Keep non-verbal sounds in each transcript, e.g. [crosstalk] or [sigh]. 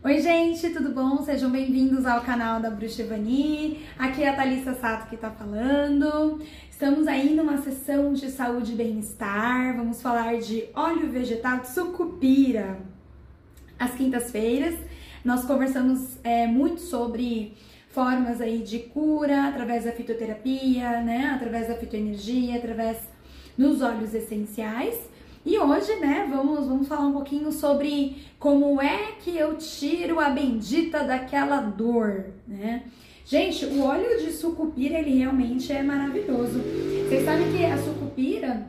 Oi, gente, tudo bom? Sejam bem-vindos ao canal da Bruxa Evani. Aqui é a Thalissa Sato que tá falando. Estamos aí numa sessão de saúde e bem-estar. Vamos falar de óleo vegetal sucupira. Às quintas-feiras, nós conversamos é, muito sobre formas aí de cura através da fitoterapia, né? Através da fitoenergia, através dos óleos essenciais. E hoje, né, vamos, vamos falar um pouquinho sobre como é que eu tiro a bendita daquela dor, né? Gente, o óleo de sucupira, ele realmente é maravilhoso. Vocês sabem que a sucupira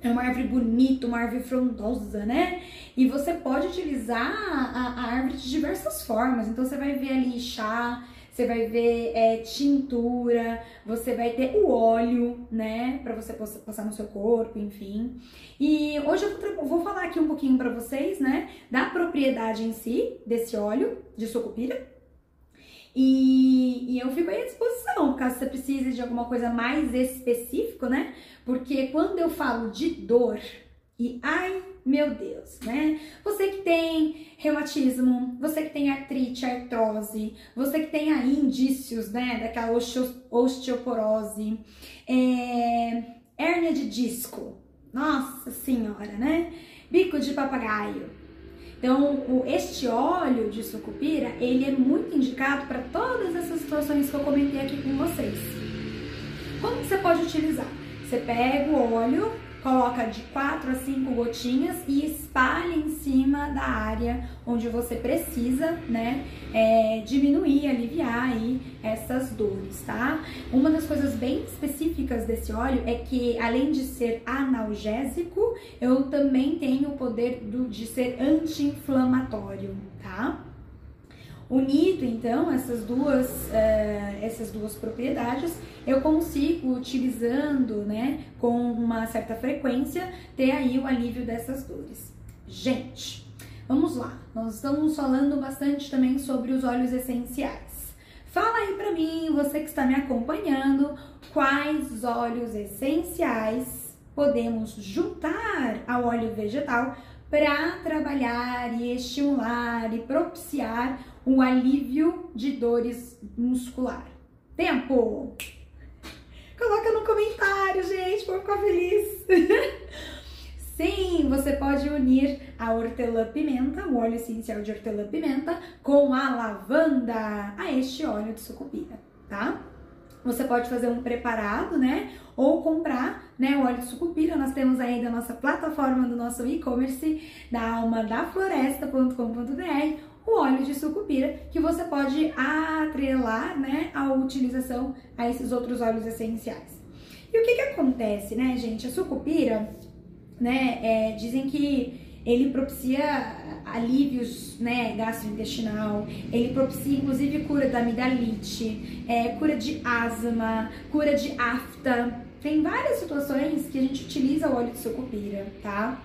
é uma árvore bonita, uma árvore frondosa, né? E você pode utilizar a, a árvore de diversas formas. Então, você vai ver ali chá, você vai ver é, tintura, você vai ter o óleo, né, para você passar no seu corpo, enfim. E hoje eu vou falar aqui um pouquinho para vocês, né, da propriedade em si desse óleo de sucupira. E, e, eu fico aí à disposição, caso você precise de alguma coisa mais específico, né? Porque quando eu falo de dor, e ai meu Deus, né? Você que tem reumatismo, você que tem artrite, artrose, você que tem aí indícios, né, daquela osteoporose, é, hérnia de disco, nossa senhora, né? Bico de papagaio. Então, este óleo de sucupira, ele é muito indicado para todas essas situações que eu comentei aqui com vocês. Como você pode utilizar? Você pega o óleo, coloca de 4 a 5 gotinhas e espalha em cima da área onde você precisa, né, é, diminuir, aliviar aí essas dores, tá? Uma das coisas bem específicas desse óleo é que, além de ser analgésico, eu também tenho o poder do, de ser anti-inflamatório, tá? Unido então essas duas, uh, essas duas propriedades, eu consigo, utilizando né, com uma certa frequência, ter aí o alívio dessas dores. Gente, vamos lá, nós estamos falando bastante também sobre os óleos essenciais. Fala aí pra mim, você que está me acompanhando, quais óleos essenciais podemos juntar ao óleo vegetal para trabalhar e estimular e propiciar um alívio de dores muscular. Tempo! Comentário, gente, vou ficar feliz. [laughs] Sim, você pode unir a hortelã-pimenta, o óleo essencial de hortelã-pimenta, com a lavanda a este óleo de sucupira, tá? Você pode fazer um preparado, né? Ou comprar, né, o óleo de sucupira. Nós temos aí da nossa plataforma do nosso e-commerce, da almadafloresta.com.br, o óleo de sucupira, que você pode atrelar, né, a utilização a esses outros óleos essenciais. E o que que acontece, né, gente? A sucupira, né, é, dizem que ele propicia alívios, né, gastrointestinal, ele propicia inclusive cura da amidalite, é, cura de asma, cura de afta, tem várias situações que a gente utiliza o óleo de sucupira, tá?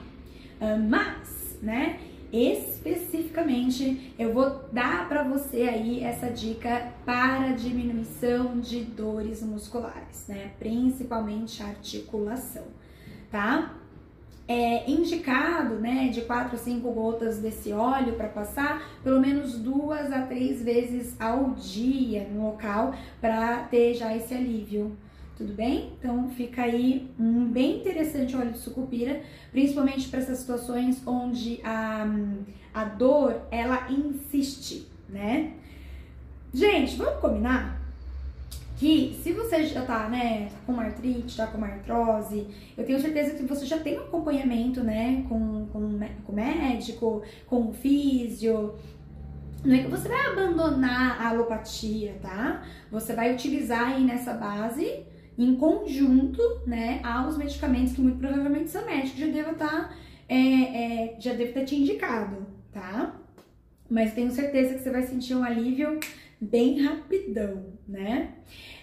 Uh, mas, né, especificamente, eu vou dar para você aí essa dica para diminuição de dores musculares, né? Principalmente articulação, tá? É indicado, né, de 4 a 5 gotas desse óleo para passar pelo menos duas a três vezes ao dia no local para ter já esse alívio, tudo bem? Então fica aí um bem interessante óleo de sucupira, principalmente para essas situações onde a, a dor ela insiste, né? Gente, vamos combinar que se você já tá, né, tá com artrite, tá com artrose, eu tenho certeza que você já tem um acompanhamento, né, com, com, com médico, com físio, não é que você vai abandonar a alopatia, tá? Você vai utilizar aí nessa base em conjunto, né, aos medicamentos que muito provavelmente seu médico já deva estar, tá, é, é, já deve ter te indicado, tá? Mas tenho certeza que você vai sentir um alívio bem rapidão, né?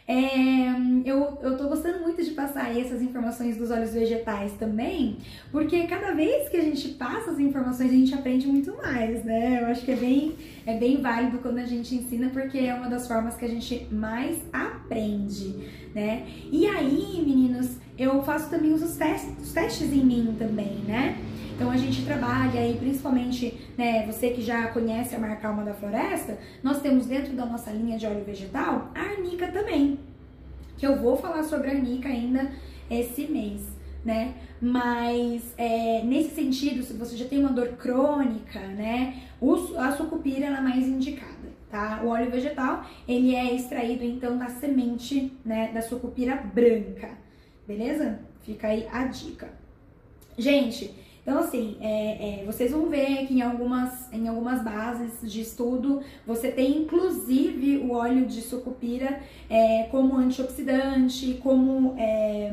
É, eu, eu tô gostando muito de passar essas informações dos óleos vegetais também, porque cada vez que a gente passa as informações a gente aprende muito mais, né? Eu acho que é bem, é bem válido quando a gente ensina, porque é uma das formas que a gente mais aprende, né? E aí, meninos, eu faço também os testes, os testes em mim também, né? Então a gente trabalha aí, principalmente, né, você que já conhece a marca Alma da Floresta, nós temos dentro da nossa linha de óleo vegetal a arnica também, que eu vou falar sobre a arnica ainda esse mês, né? Mas é, nesse sentido, se você já tem uma dor crônica, né, a sucupira é mais indicada, tá? O óleo vegetal, ele é extraído então da semente, né, da sucupira branca, beleza? Fica aí a dica. Gente, então, assim, é, é, vocês vão ver que em algumas, em algumas bases de estudo você tem inclusive o óleo de sucupira é, como antioxidante, como é,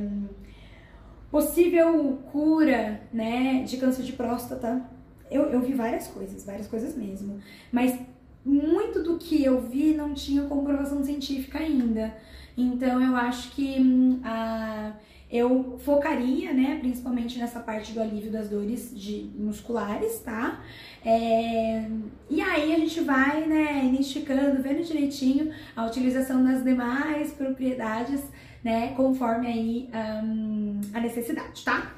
possível cura né, de câncer de próstata. Eu, eu vi várias coisas, várias coisas mesmo. Mas muito do que eu vi não tinha comprovação científica ainda. Então eu acho que hum, a eu focaria, né, principalmente nessa parte do alívio das dores de musculares, tá? É, e aí a gente vai, né, identificando, vendo direitinho a utilização das demais propriedades, né, conforme aí um, a necessidade, tá?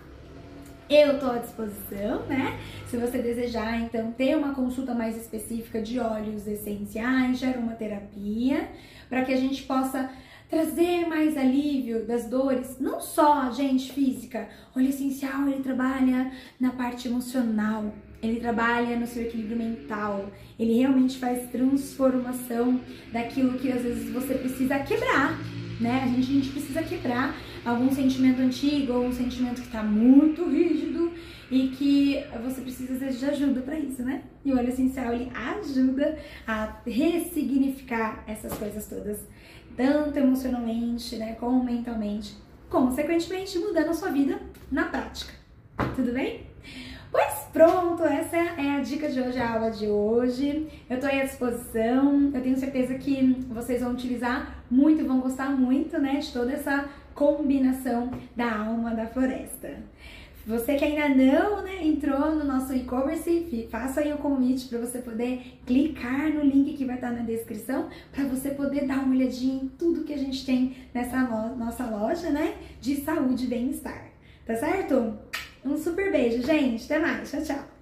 Eu tô à disposição, né? Se você desejar, então, ter uma consulta mais específica de óleos essenciais, aromaterapia, para que a gente possa trazer mais alívio das dores, não só, gente, física. Óleo essencial, ele trabalha na parte emocional, ele trabalha no seu equilíbrio mental, ele realmente faz transformação daquilo que às vezes você precisa quebrar, né? A gente, a gente precisa quebrar algum sentimento antigo ou um sentimento que está muito rígido e que você precisa de ajuda para isso, né? E o óleo essencial ele ajuda a ressignificar essas coisas todas tanto emocionalmente, né, como mentalmente, consequentemente mudando a sua vida na prática. Tudo bem? Pois pronto, essa é a dica de hoje, a aula de hoje. Eu estou à disposição, eu tenho certeza que vocês vão utilizar muito vão gostar muito, né, de toda essa combinação da alma da floresta. Você que ainda não né, entrou no nosso e-commerce, faça aí o convite para você poder clicar no link que vai estar na descrição para você poder dar uma olhadinha em tudo que a gente tem nessa nossa loja, né, de saúde e bem-estar. Tá certo? Um super beijo, gente. Até mais. Tchau, tchau.